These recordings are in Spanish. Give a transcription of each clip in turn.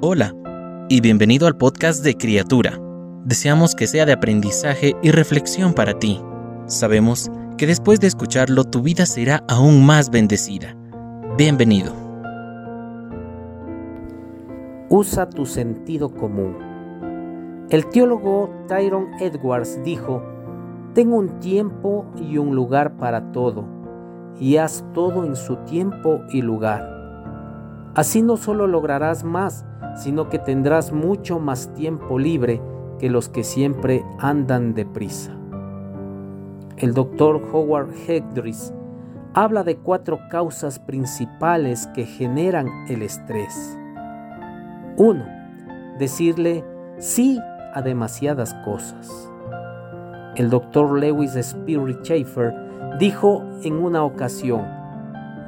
Hola y bienvenido al podcast de Criatura. Deseamos que sea de aprendizaje y reflexión para ti. Sabemos que después de escucharlo tu vida será aún más bendecida. Bienvenido. Usa tu sentido común. El teólogo Tyron Edwards dijo, Tengo un tiempo y un lugar para todo, y haz todo en su tiempo y lugar. Así no solo lograrás más, sino que tendrás mucho más tiempo libre que los que siempre andan deprisa. El doctor Howard Hedris habla de cuatro causas principales que generan el estrés. 1. Decirle sí a demasiadas cosas. El doctor Lewis Spirit Schaefer dijo en una ocasión,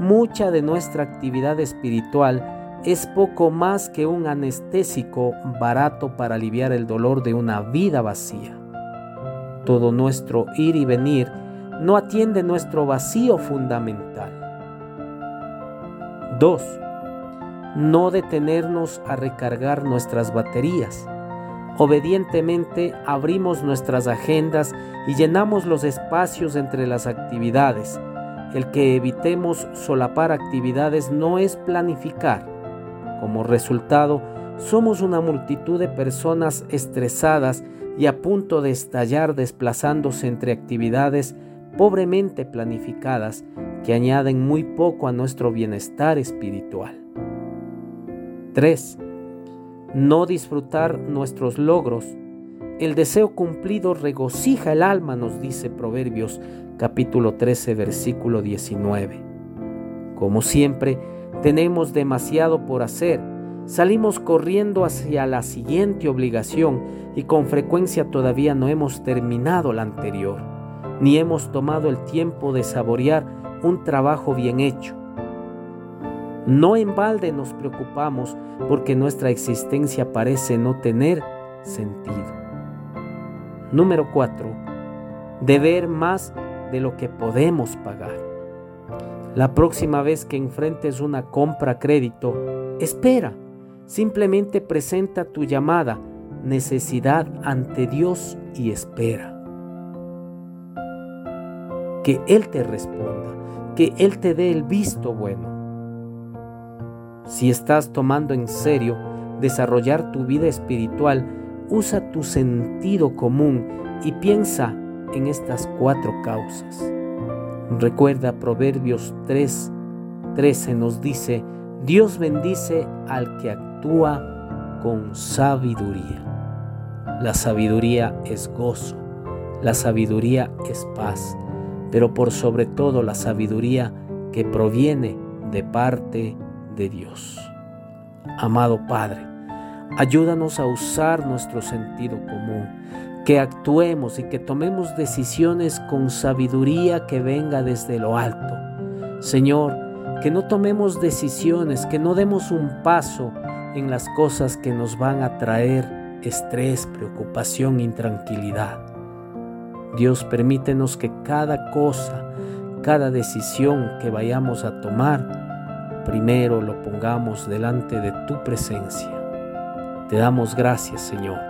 mucha de nuestra actividad espiritual es poco más que un anestésico barato para aliviar el dolor de una vida vacía. Todo nuestro ir y venir no atiende nuestro vacío fundamental. 2. No detenernos a recargar nuestras baterías. Obedientemente abrimos nuestras agendas y llenamos los espacios entre las actividades. El que evitemos solapar actividades no es planificar, como resultado, somos una multitud de personas estresadas y a punto de estallar desplazándose entre actividades pobremente planificadas que añaden muy poco a nuestro bienestar espiritual. 3. No disfrutar nuestros logros. El deseo cumplido regocija el alma, nos dice Proverbios capítulo 13 versículo 19. Como siempre, tenemos demasiado por hacer. Salimos corriendo hacia la siguiente obligación y con frecuencia todavía no hemos terminado la anterior, ni hemos tomado el tiempo de saborear un trabajo bien hecho. No en balde nos preocupamos porque nuestra existencia parece no tener sentido. Número 4. Deber más de lo que podemos pagar. La próxima vez que enfrentes una compra a crédito, espera. Simplemente presenta tu llamada, necesidad ante Dios y espera. Que Él te responda, que Él te dé el visto bueno. Si estás tomando en serio desarrollar tu vida espiritual, usa tu sentido común y piensa en estas cuatro causas. Recuerda Proverbios 3, 13 nos dice, Dios bendice al que actúa con sabiduría. La sabiduría es gozo, la sabiduría es paz, pero por sobre todo la sabiduría que proviene de parte de Dios. Amado Padre, ayúdanos a usar nuestro sentido común que actuemos y que tomemos decisiones con sabiduría que venga desde lo alto. Señor, que no tomemos decisiones, que no demos un paso en las cosas que nos van a traer estrés, preocupación, intranquilidad. Dios, permítenos que cada cosa, cada decisión que vayamos a tomar, primero lo pongamos delante de tu presencia. Te damos gracias, Señor